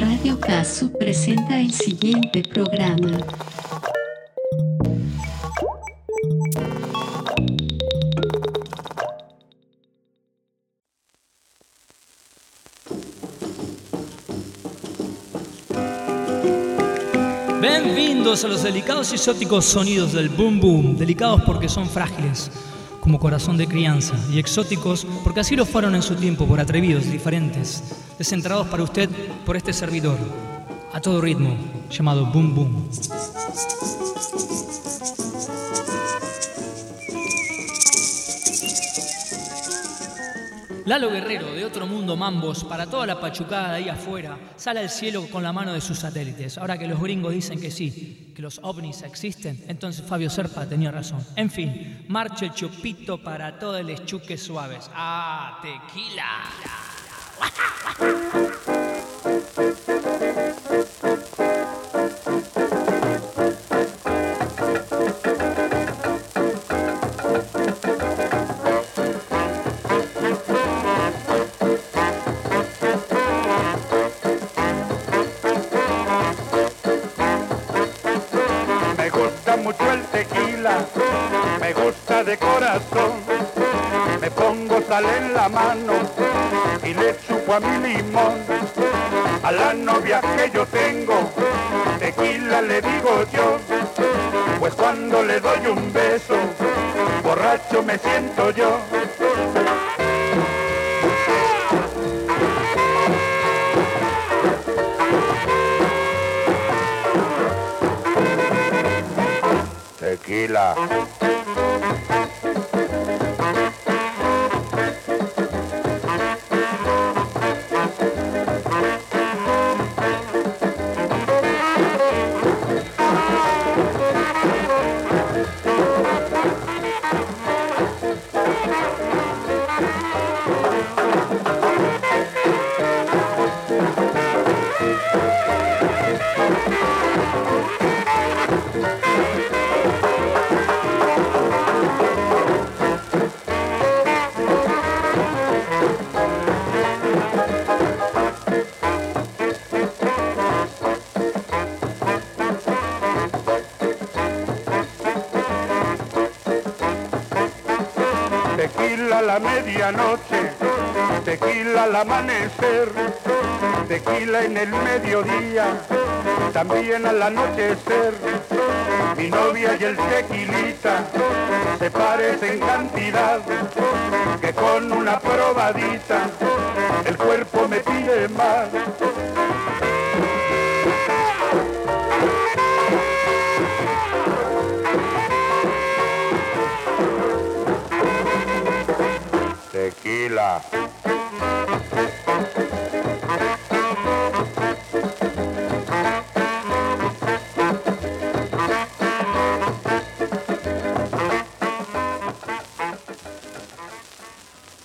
Radio Casu presenta el siguiente programa. Bienvenidos a los delicados y exóticos sonidos del boom boom, delicados porque son frágiles, como corazón de crianza, y exóticos porque así lo fueron en su tiempo por atrevidos, diferentes, descentrados para usted por este servidor, a todo ritmo, llamado boom boom. Lalo Guerrero, de otro mundo mambos, para toda la pachucada de ahí afuera, sale al cielo con la mano de sus satélites. Ahora que los gringos dicen que sí, que los ovnis existen, entonces Fabio Serpa tenía razón. En fin, marcha el chupito para todos los chuques suaves. ¡Ah, tequila! Me gusta mucho el tequila, me gusta de corazón. Me pongo sal en la mano y le chupo a mi limón. A la novia que yo tengo, tequila le digo yo. Pues cuando le doy un beso, borracho me siento yo. Tequila. A la medianoche, tequila al amanecer, tequila en el mediodía, también al anochecer. Mi novia y el tequilita se parecen en cantidad, que con una probadita el cuerpo me pide más.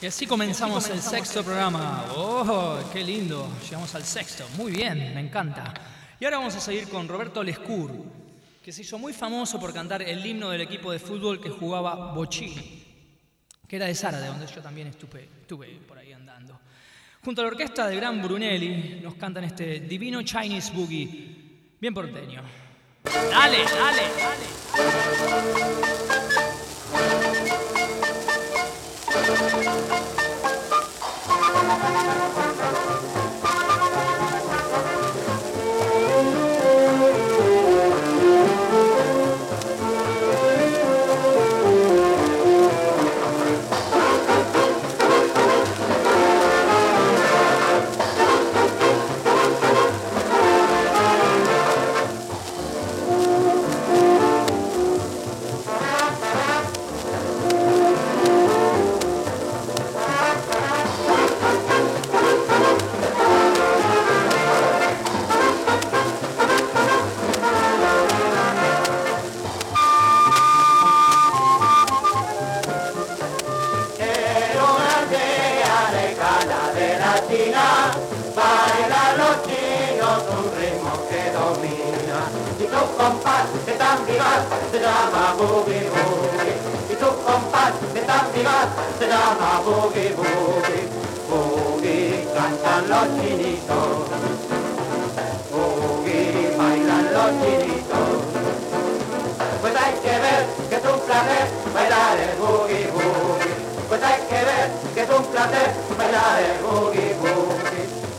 Y así comenzamos el sexto programa. ¡Oh, qué lindo! Llegamos al sexto. Muy bien, me encanta. Y ahora vamos a seguir con Roberto Lescur, que se hizo muy famoso por cantar el himno del equipo de fútbol que jugaba Bochini, que era de Sara, de donde yo también estuve, estuve por ahí andando. Junto a la orquesta de Gran Brunelli nos cantan este divino Chinese Boogie, bien porteño. ¡Dale, dale, dale!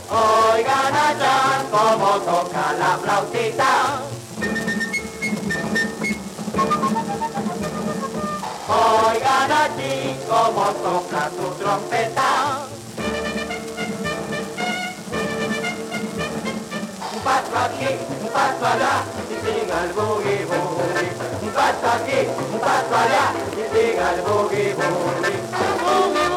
Oigan allá cómo toca la flautita. Oigan allí cómo toca tu trompeta. Un paso aquí, un paso allá, y siga el boogie boogie. Un paso aquí, un paso allá, y siga el boogie, boogie.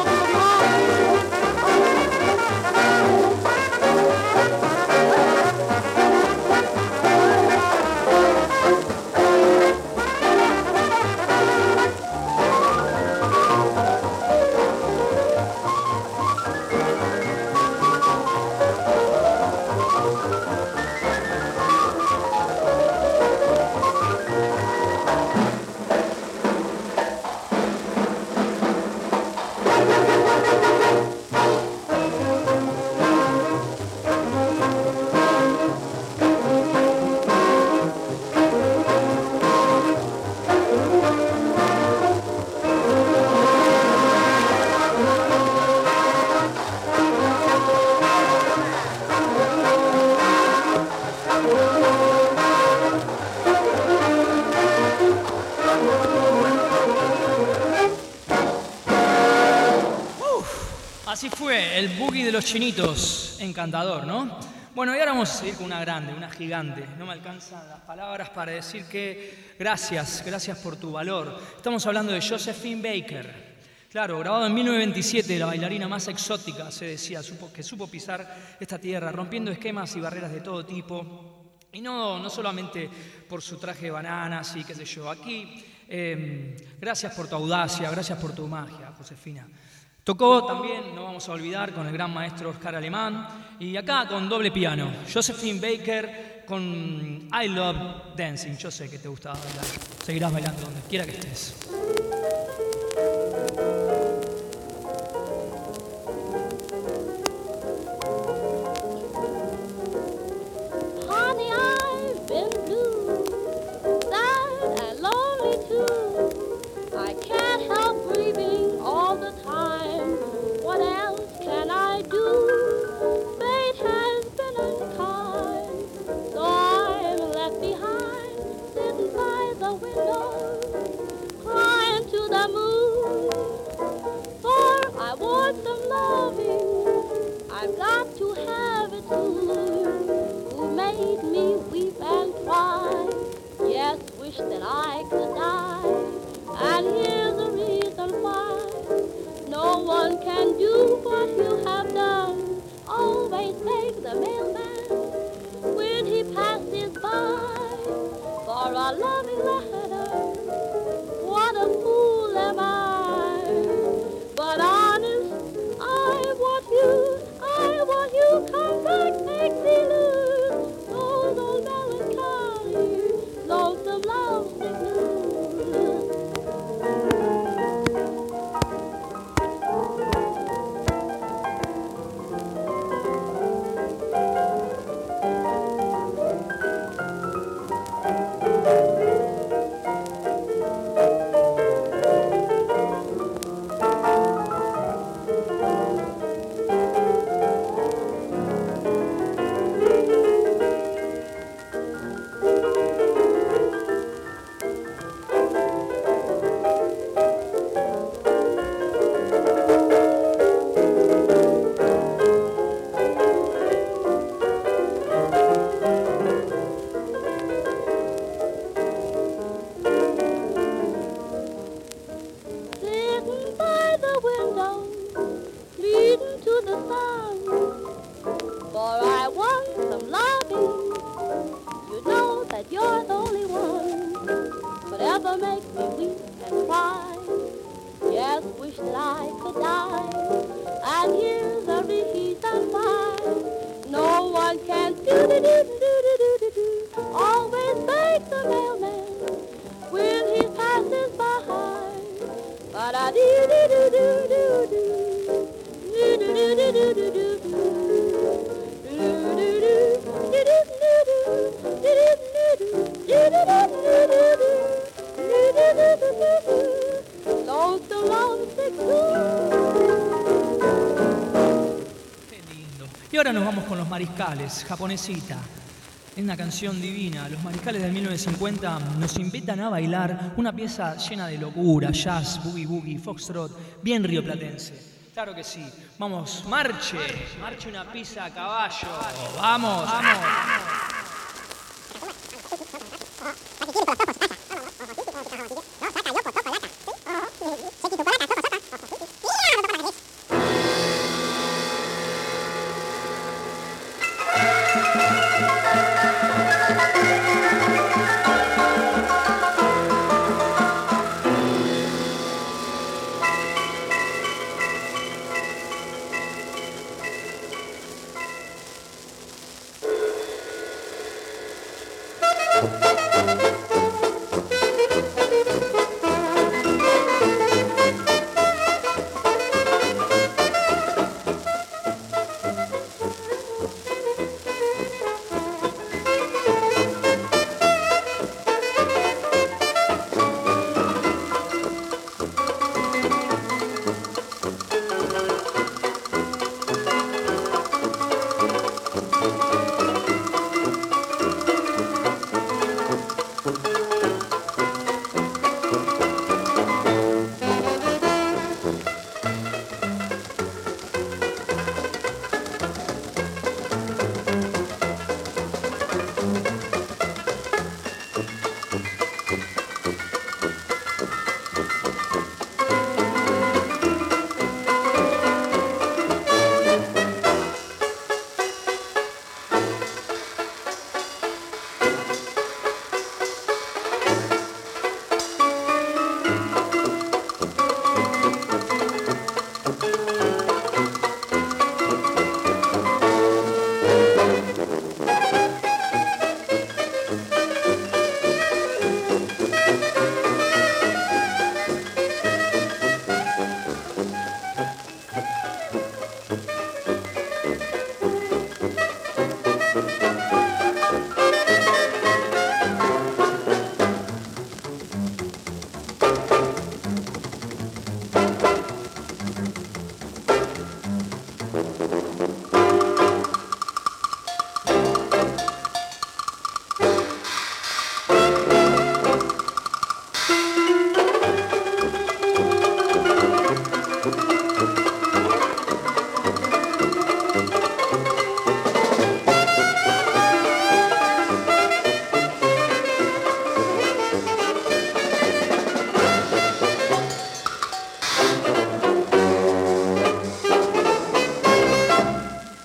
Así fue el boogie de los chinitos, encantador, ¿no? Bueno, y ahora vamos a seguir con una grande, una gigante. No me alcanzan las palabras para decir que gracias, gracias por tu valor. Estamos hablando de Josephine Baker. Claro, grabado en 1927, la bailarina más exótica, se decía, supo- que supo pisar esta tierra, rompiendo esquemas y barreras de todo tipo. Y no, no solamente por su traje de bananas y qué sé yo. Aquí, eh, gracias por tu audacia, gracias por tu magia, Josefina. Tocó también, no vamos a olvidar, con el gran maestro Oscar Alemán. Y acá con doble piano, Josephine Baker con I Love Dancing. Yo sé que te gustaba bailar. Seguirás bailando donde quiera que estés. Japonesita. Es una canción divina. Los mariscales del 1950 nos invitan a bailar una pieza llena de locura, jazz, boogie boogie, foxtrot, bien rioplatense. Claro que sí. Vamos, marche. Marche una pizza a caballo. Vamos, vamos.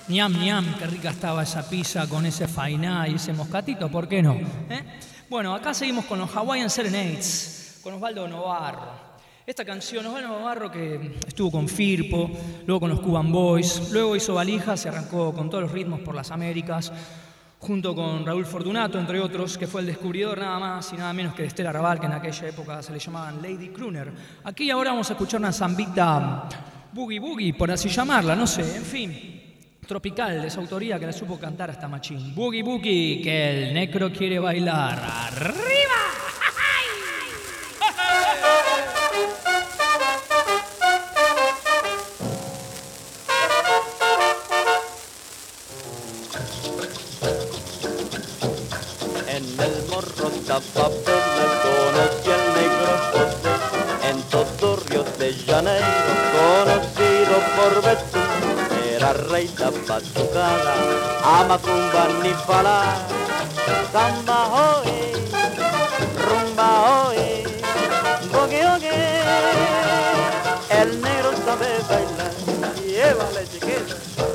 Ñam, ñam, qué rica estaba esa pizza con ese fainá y ese moscatito, ¿por qué no? ¿Eh? Bueno, acá seguimos con los Hawaiian Serenades, con Osvaldo Novarro. Esta canción, Osvaldo Novarro que estuvo con Firpo, luego con los Cuban Boys, luego hizo valijas, se arrancó con todos los ritmos por las Américas, junto con Raúl Fortunato, entre otros, que fue el descubridor nada más y nada menos que de Estela Raval, que en aquella época se le llamaban Lady Crooner. Aquí ahora vamos a escuchar una zambita boogie boogie, por así llamarla, no sé, en fin. Tropical, de su autoría que la supo cantar hasta Machín. Boogie Boogie, que el necro quiere bailar. ¡Arriba! En el morro tapapela conocí al negro José En todo Río de Janeiro Era rey da batucada, ama cumba ni falar Samba hoy, rumba hoy, boogie ogue El negro sabe bailar, llévale chiquita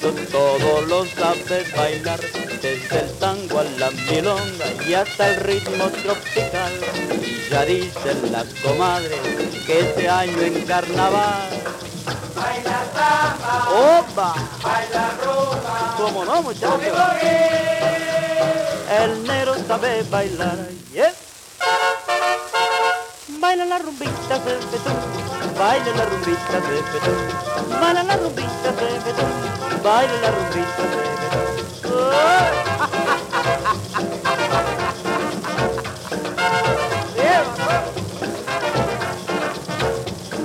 petuncito todo lo sabe bailar, desde el tango a la milonga y hasta el ritmo tropical. Y ya dicen las comadres que este año en carnaval. Baila samba, opa, baila rumba, como no, muchachos. El negro sabe bailar, baila la rumbita de betún, baila la rumbita de betún, baila la rumbita de betún. ¡Oh!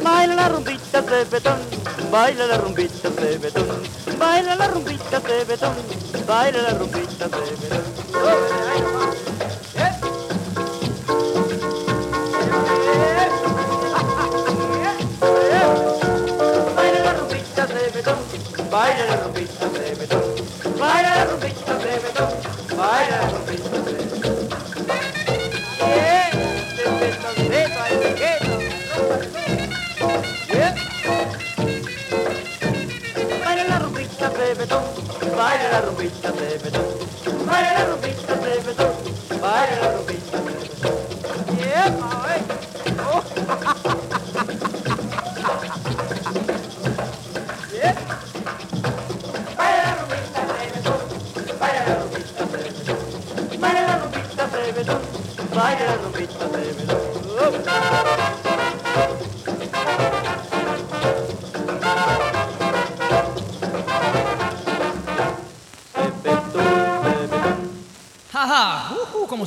Baila la rumbita de betón, baila la rumbita de betón, baila la rumbita de betón, baila la rumbita de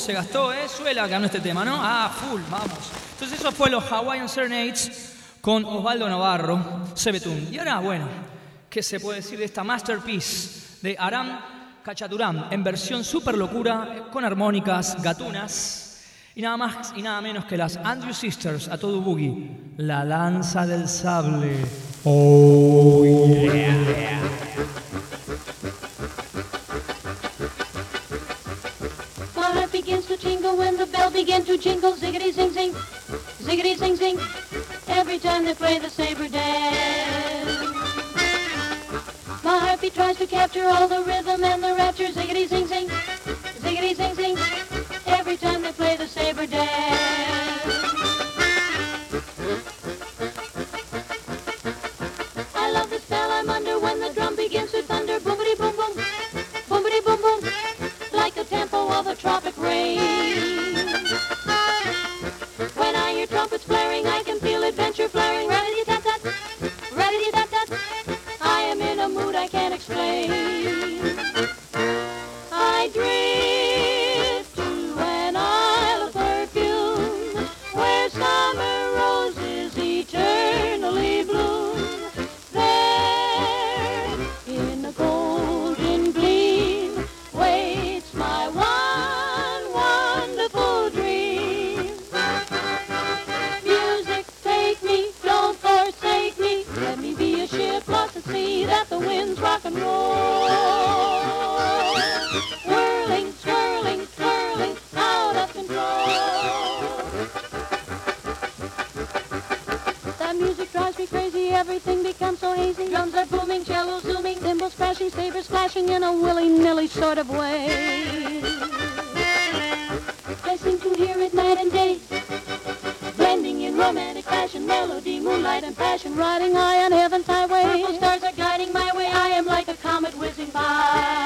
se gastó, ¿eh? Suela ganó este tema, ¿no? Ah, full, vamos. Entonces eso fue los Hawaiian Serenades con Osvaldo Navarro, Sebetún. Y ahora, bueno, ¿qué se puede decir de esta masterpiece de Aram Cachaturam en versión super locura con armónicas gatunas y nada más y nada menos que las Andrew Sisters a todo boogie, la danza del sable. Oh, yeah. Tingle when the bell begins to jingle. Ziggity zing zing, ziggity zing zing. Every time they play the saber dance. My heartbeat tries to capture all the rhythm and the rapture. Ziggity zing zing, ziggity zing zing. Every time they play the saber dance. Everything becomes so hazy. Drums are booming, cellos zooming, cymbals crashing, sabers flashing in a willy-nilly sort of way. I seem to hear it night and day, blending in romantic fashion, melody, moonlight, and passion, riding high on heaven's highway. Purple stars are guiding my way, I am like a comet whizzing by.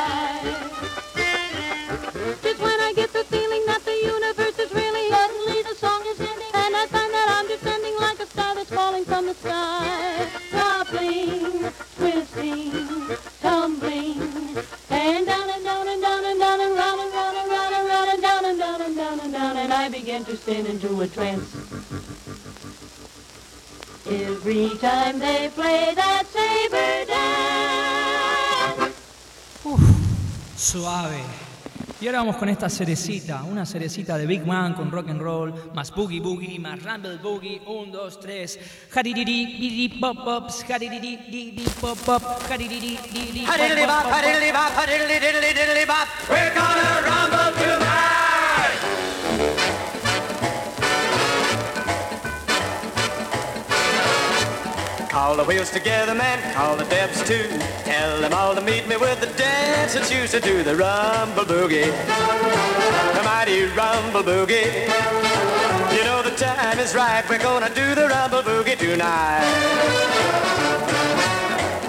To into a trance. Every time they play that saber dance. Suave. Y ahora vamos con esta cerecita, una cerecita de Big Man con rock and roll, más boogie boogie, más rumble boogie, un, dos, tres, haridiri, didi, pop pops, haridiri, didi, pop pop, pop pop, pop. We're gonna rumble tonight. Call the wheels together, man. Call the debs too. Tell them all to meet me with the dancers used to do the rumble boogie. The mighty rumble boogie. You know the time is right. We're gonna do the rumble boogie tonight.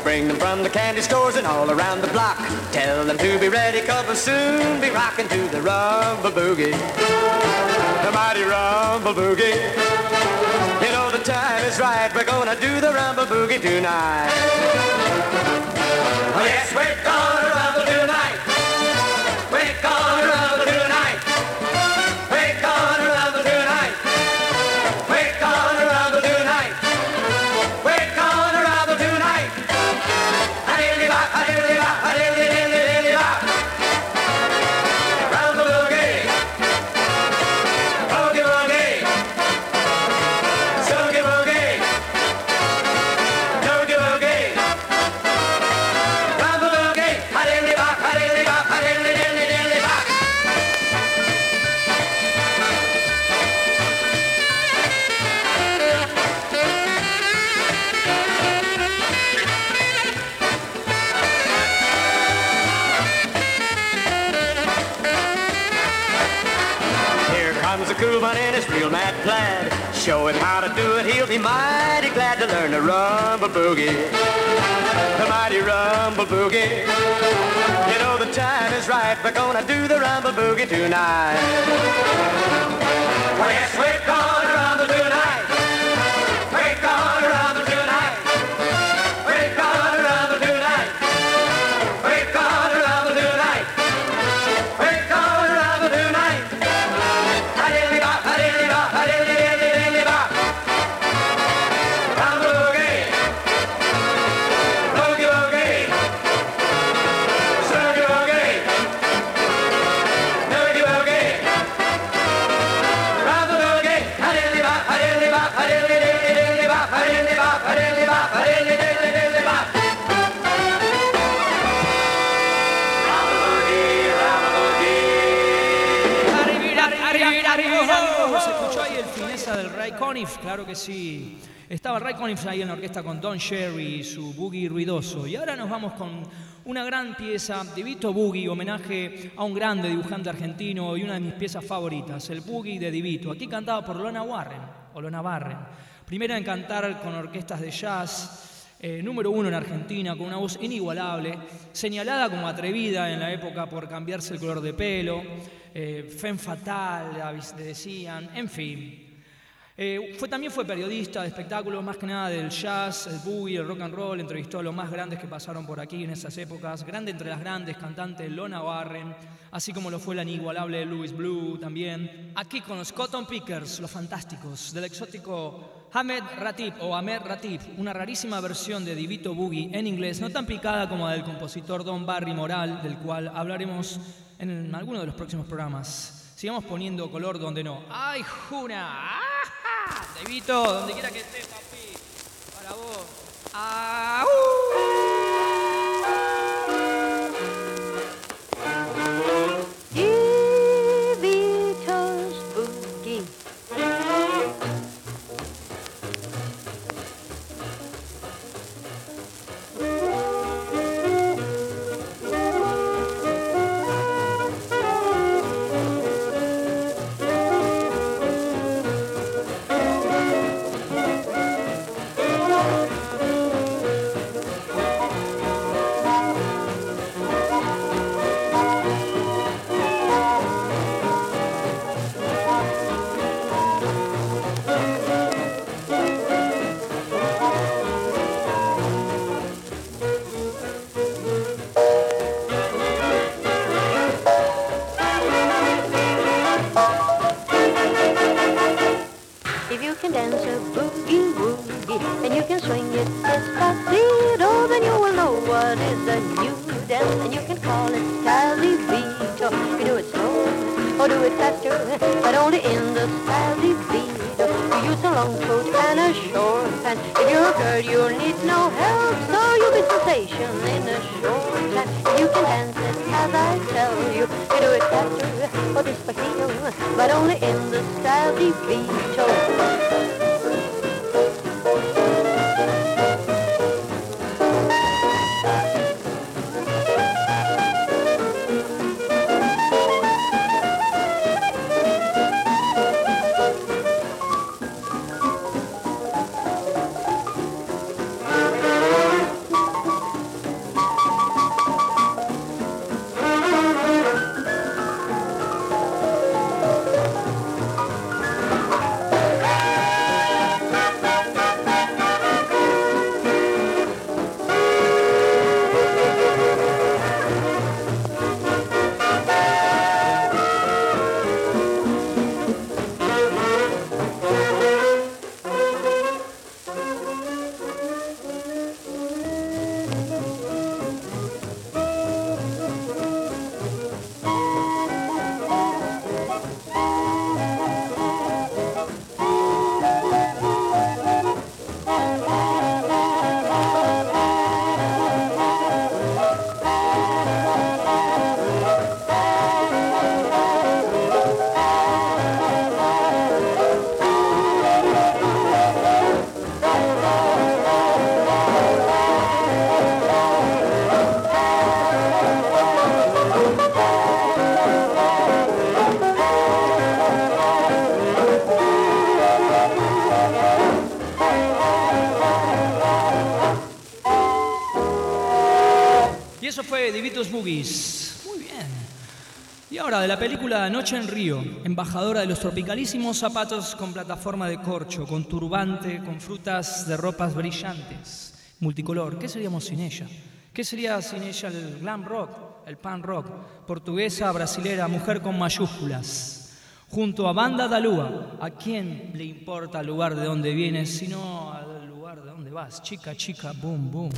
Bring them from the candy stores and all around the block. Tell them to be ready, cause we'll soon be rocking to the rumble boogie. The mighty rumble boogie. Is right, we're gonna do the rumble boogie tonight. Oh yes, we're Here comes a in his real mad plaid. Show him how to do it, he'll be mighty glad to learn the rumble boogie. The mighty rumble boogie. You know the time is right, we're gonna do the rumble boogie tonight. Well, yes, we're gonna rumble tonight. We're gonna rumble tonight. Claro que sí. Estaba Ray Conniff ahí en la orquesta con Don Sherry su boogie ruidoso. Y ahora nos vamos con una gran pieza de Vito Boogie, homenaje a un grande dibujante argentino y una de mis piezas favoritas, el Boogie de Divito. Aquí cantado por Lona Warren, o Lona Barren. Primera en cantar con orquestas de jazz, eh, número uno en Argentina, con una voz inigualable, señalada como atrevida en la época por cambiarse el color de pelo, eh, femme fatal, le decían, en fin. Eh, fue, también fue periodista de espectáculos, más que nada del jazz, el boogie, el rock and roll, entrevistó a los más grandes que pasaron por aquí en esas épocas, grande entre las grandes, cantante Lona Warren, así como lo fue la inigualable Louis Blue también. Aquí con los Cotton Pickers, los fantásticos, del exótico Ahmed Ratib o Ahmed Ratib, una rarísima versión de Divito Boogie en inglés, no tan picada como la del compositor Don Barry Moral, del cual hablaremos en alguno de los próximos programas. Sigamos poniendo color donde no. ¡Ay, Juna! ¡Ajá! Devito, donde quiera que estés, papi. Para vos. ¡Ah! Ahora de la película Noche en Río, embajadora de los tropicalísimos zapatos con plataforma de corcho, con turbante, con frutas de ropas brillantes, multicolor. ¿Qué seríamos sin ella? ¿Qué sería sin ella el glam rock, el pan rock, portuguesa, brasilera, mujer con mayúsculas? Junto a Banda da Lua, ¿a quién le importa el lugar de donde vienes, sino al lugar de donde vas? Chica, chica, boom, boom.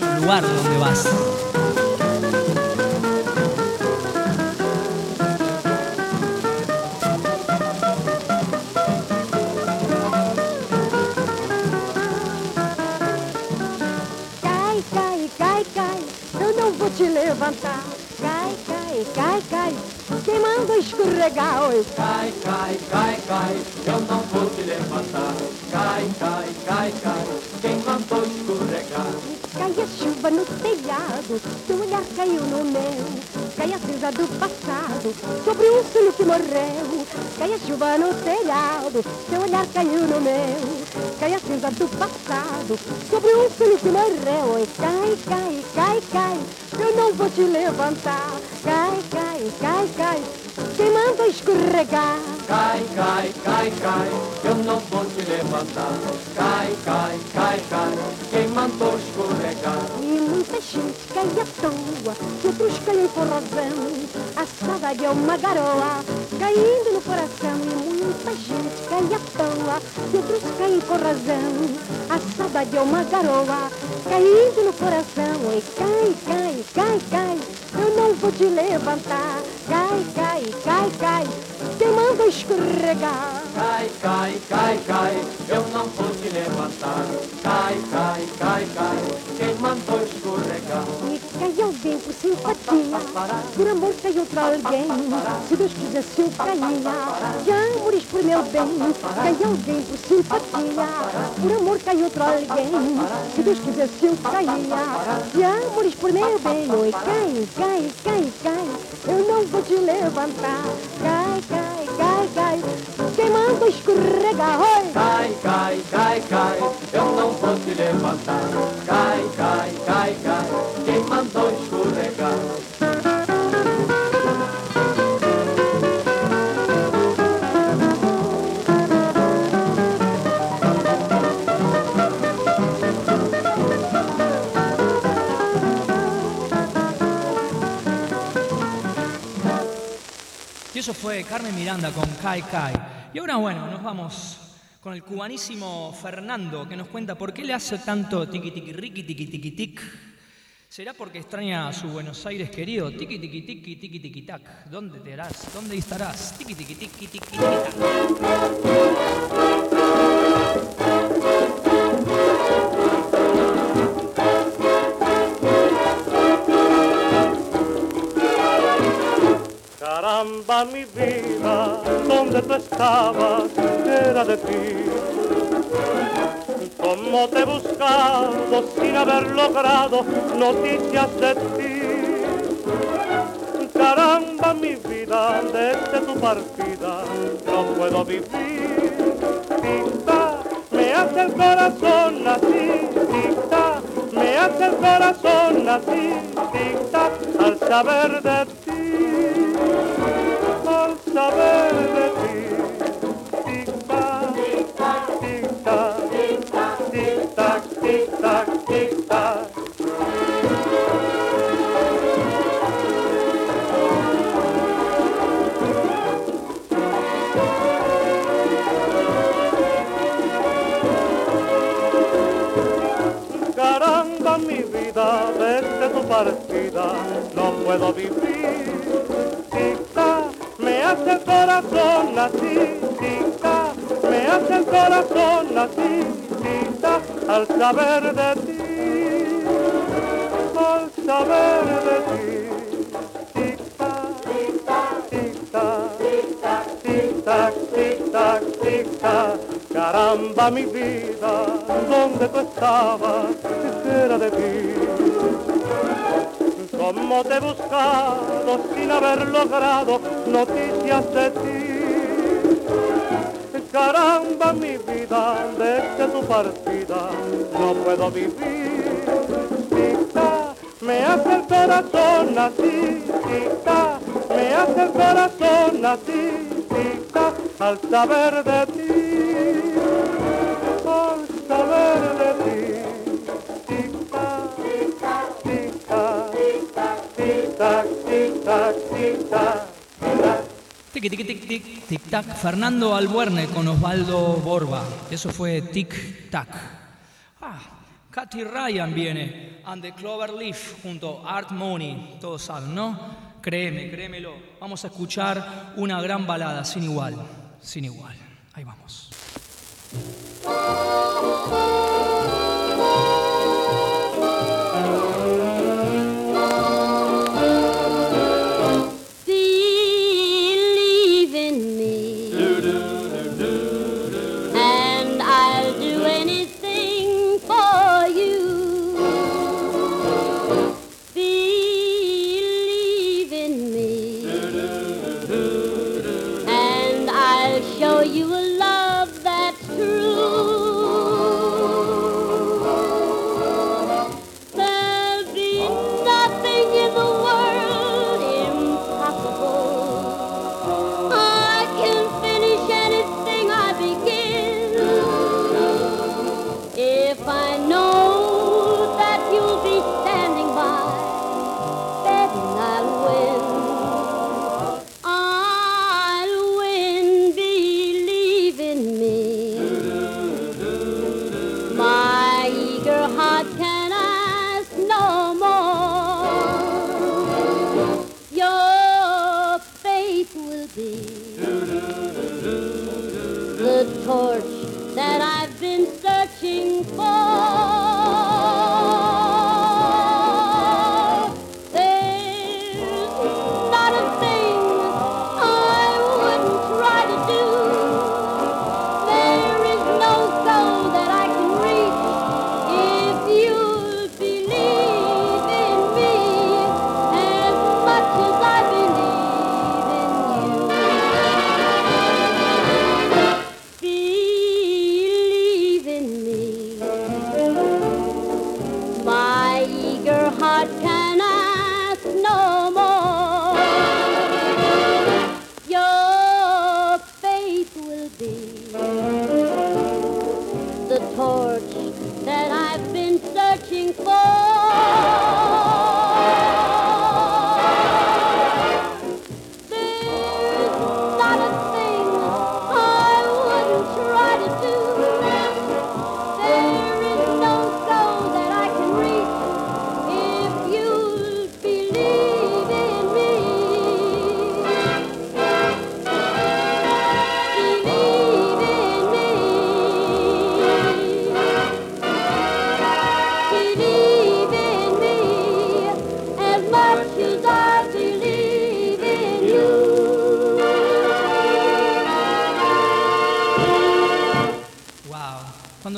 El lugar de donde vas. Vou te levantar. Cai, cai, cai, cai, escorregar? Oi, Cai, cai, cai, cai, eu não vou te levantar. Cai, cai, cai, cai, quem mandou escorregar? cai a chuva no telhado, teu olhar caiu no meu. Cai a cinza do passado, sobre um sonho que morreu. Cai a chuva no telhado, teu olhar caiu no meu. Cai a cinza do passado, sobre um sonho que morreu. Oi, cai, cai, cai, cai, eu não vou te levantar. Cai, cai, cai, cai, quem manda escorregar? Cai, cai, cai, cai, eu não vou te levantar. Cai, cai, cai, cai, quem mandou escorregar? E muita gente cai à toa, e outros caem por razão. A saudade é uma garoa, caindo no coração. E muita gente cai à toa, e outros caem por razão. A saudade é uma garoa, caindo no coração. E cai, cai, cai, cai, eu não vou te levantar. Cai, cai, cai, cai, quem manda escorregar? Cai, cai, cai, cai, eu não vou te levantar. Cai, cai, cai, cai, quem mandou escorregar? E cai alguém por simpatia, por amor cai outro alguém. Se Deus quisesse eu caía, já morris por meu bem. Cai alguém por simpatia, por amor cai outro alguém. Se Deus quisesse eu caía, já morris por meu bem. Oi, cai, cai, cai, cai, eu não vou te levantar. Cai, cai, cai, cai, quem manda escorregar? Oi! Cai, cai, cai, cai, eu não vou te levantar. Cai, cai, cai, cai, quem mandou escorregar? Eso fue Carmen Miranda con Kai Kai. Y ahora, bueno, nos vamos con el cubanísimo Fernando, que nos cuenta por qué le hace tanto tiqui tiqui riqui tiqui tiqui tic. ¿Será porque extraña a su Buenos Aires querido? Tiqui tiqui tiqui tiqui tiqui tac. ¿Dónde te harás? ¿Dónde estarás? Tiqui tiqui tiqui tiqui tiqui tac. Caramba mi vida, donde tú estabas, era de ti. Cómo te he buscado sin haber logrado noticias de ti. Caramba mi vida, desde tu partida no puedo vivir. Tic-tac, me hace el corazón así, tic-tac, me hace el corazón así, tic-tac, al saber de ti, saber de ti. Tic-tac, tic-tac, tic-tac, tic-tac, tic-tac, tic-tac. Caramba mi vida, desde tu partida no puedo vivir. Tic-tac, me hace el corazón tic-tac, al saber de ti, al saber de ti. Tic-tac, tic-tac, tic-tac, tic-tac, tic-tac, tic-tac. Caramba mi vida, ¿dónde tú estabas? ¿Qué era de ti? Cómo te he buscado sin haber logrado noticias de ti. Caramba mi vida, desde tu partida no puedo vivir. Tic-tac, el corazón así, tic-tac, me hace el corazón así, tic-tac, al saber de ti, al saber de ti. Tic-tac, tic-tac, tic-tac, tic-tac, tic-tac. Tic, tic, tic, tic, tac. Fernando Albuerne con Osvaldo Borba. Eso fue tic, tac. Ah, Katy Ryan viene. And the Clover Leaf junto a Art Money. Todos saben, ¿no? Créeme, créemelo. Vamos a escuchar una gran balada sin igual. Sin igual. Ahí vamos.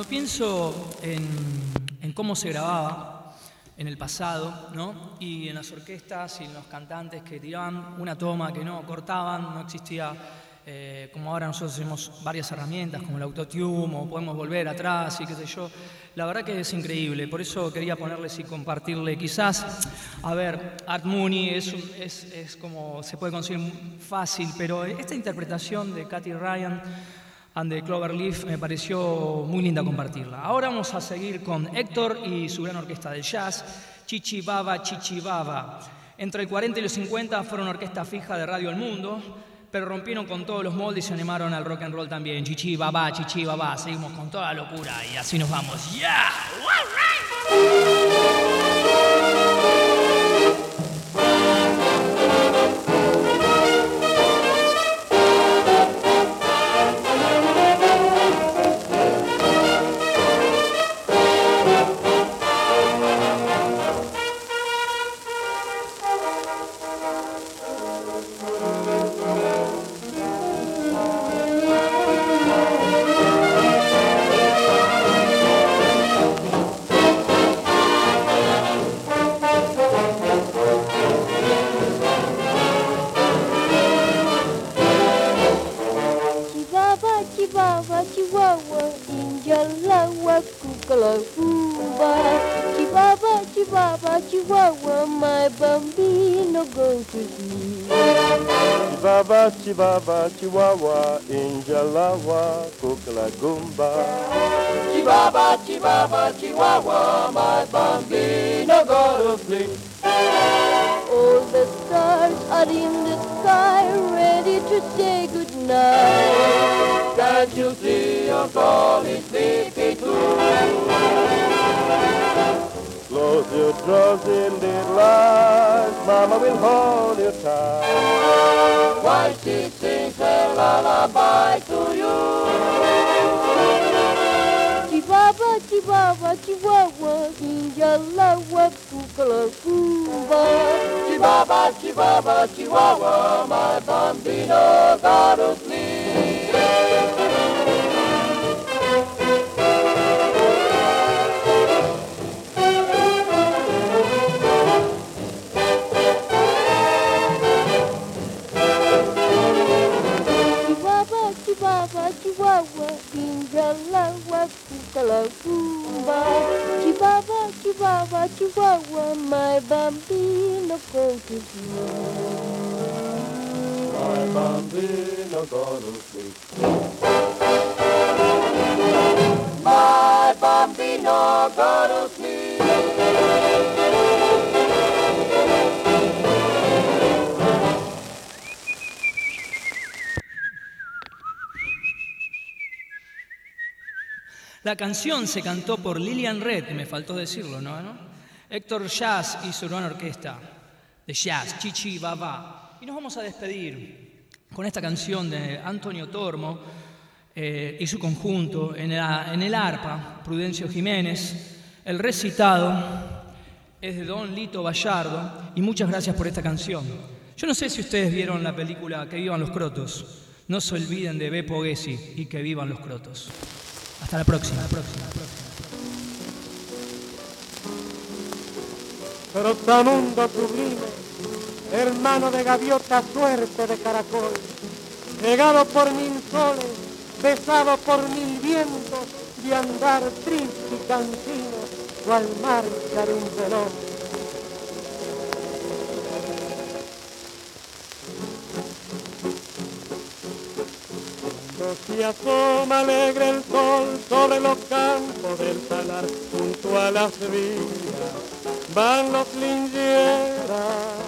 Pienso en, en cómo se grababa en el pasado, ¿no? Y en las orquestas y en los cantantes que tiraban una toma, que no cortaban, no existía, eh, como ahora nosotros tenemos varias herramientas como el autotune o podemos volver atrás y qué sé yo. La verdad que es increíble, por eso quería ponerles y compartirle. Quizás, a ver, Art Mooney es, es, es como se puede conseguir fácil, pero esta interpretación de Katy Ryan and the Cloverleaf me pareció muy linda compartirla. Ahora vamos a seguir con Héctor y su gran orquesta del jazz, Chichi Baba, Chichi Baba. Entre el 40 y los 50 fueron orquesta fija de Radio El Mundo, pero rompieron con todos los moldes y se animaron al rock and roll también. Chichi Baba, Chichi Baba, seguimos con toda la locura y así nos vamos. ¡Ya! Chihuahua, Chihuahua, Chihuahua, Injalawa, Kukala, Kuba. Chihuahua, Chihuahua, Chihuahua, my bambino, God of me. Chihuahua, Ingalawa, Cucalacuba. Chibaba, Chibaba, Chihuahua, my bambino con to sleep. My bambino gonna sleep. My bambino gonna sleep. La canción se cantó por Lilian Red, me faltó decirlo, ¿no? ¿no? Héctor Jazz y su gran orquesta de jazz, Chichi Baba. Y nos vamos a despedir con esta canción de Antonio Tormo eh, y su conjunto en, el arpa, Prudencio Jiménez. El recitado es de Don Lito Gallardo y muchas gracias por esta canción. Yo no sé si ustedes vieron la película Que vivan los crotos. No se olviden de Beppo Gessi y que vivan los crotos. Hasta la próxima. la próxima, la próxima. Trotamundo sublime, hermano de gaviota, suerte de caracol, regado por mil soles, besado por mil vientos, de andar triste y cansino, cual de un reloj. Se asoma alegre el sol sobre los campos del salar, junto a las vías, van los lingeras,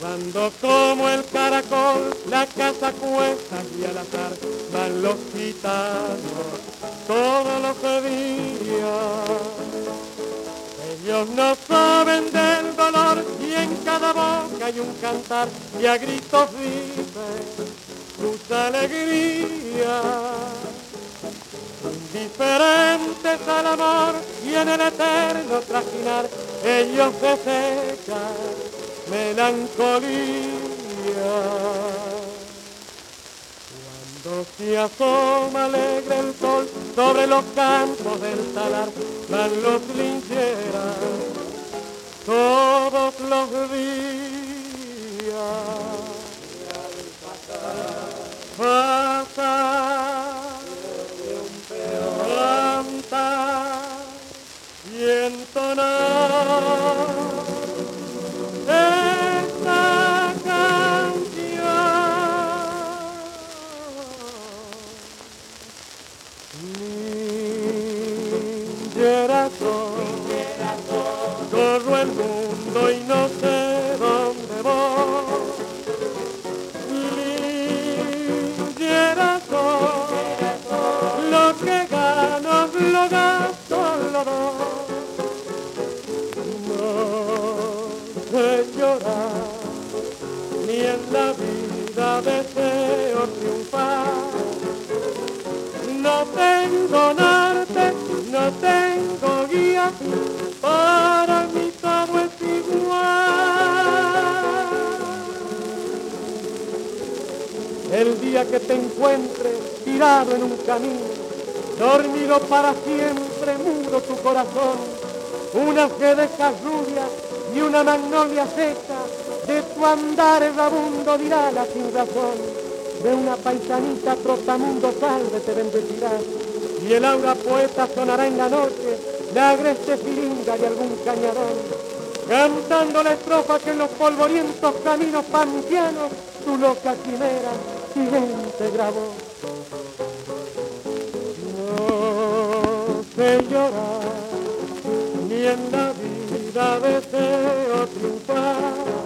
llevando como el caracol la casa cuesta y al azar van los gitanos todos los días. Ellos no saben del dolor y en cada boca hay un cantar y a gritos dicen sus alegrías. Indiferentes al amor y en el eterno trajinar, ellos se melancolía. Cuando se asoma alegre el sol sobre los campos del salar, van los lincheras todos los días. que te encuentres tirado en un camino, dormido para siempre, mudo tu corazón, unas sedejas rubias y una magnolia seca, de tu andar rabundo dirá la sin razón, de una paisanita trotamundo salve te bendecirá, y el aura poeta sonará en la noche, la agreste filinga de algún cañadón. Cantando la estrofa que en los polvorientos caminos pantianos tu loca quimera accidente grabó. No sé llorar, ni en la vida deseo triunfar.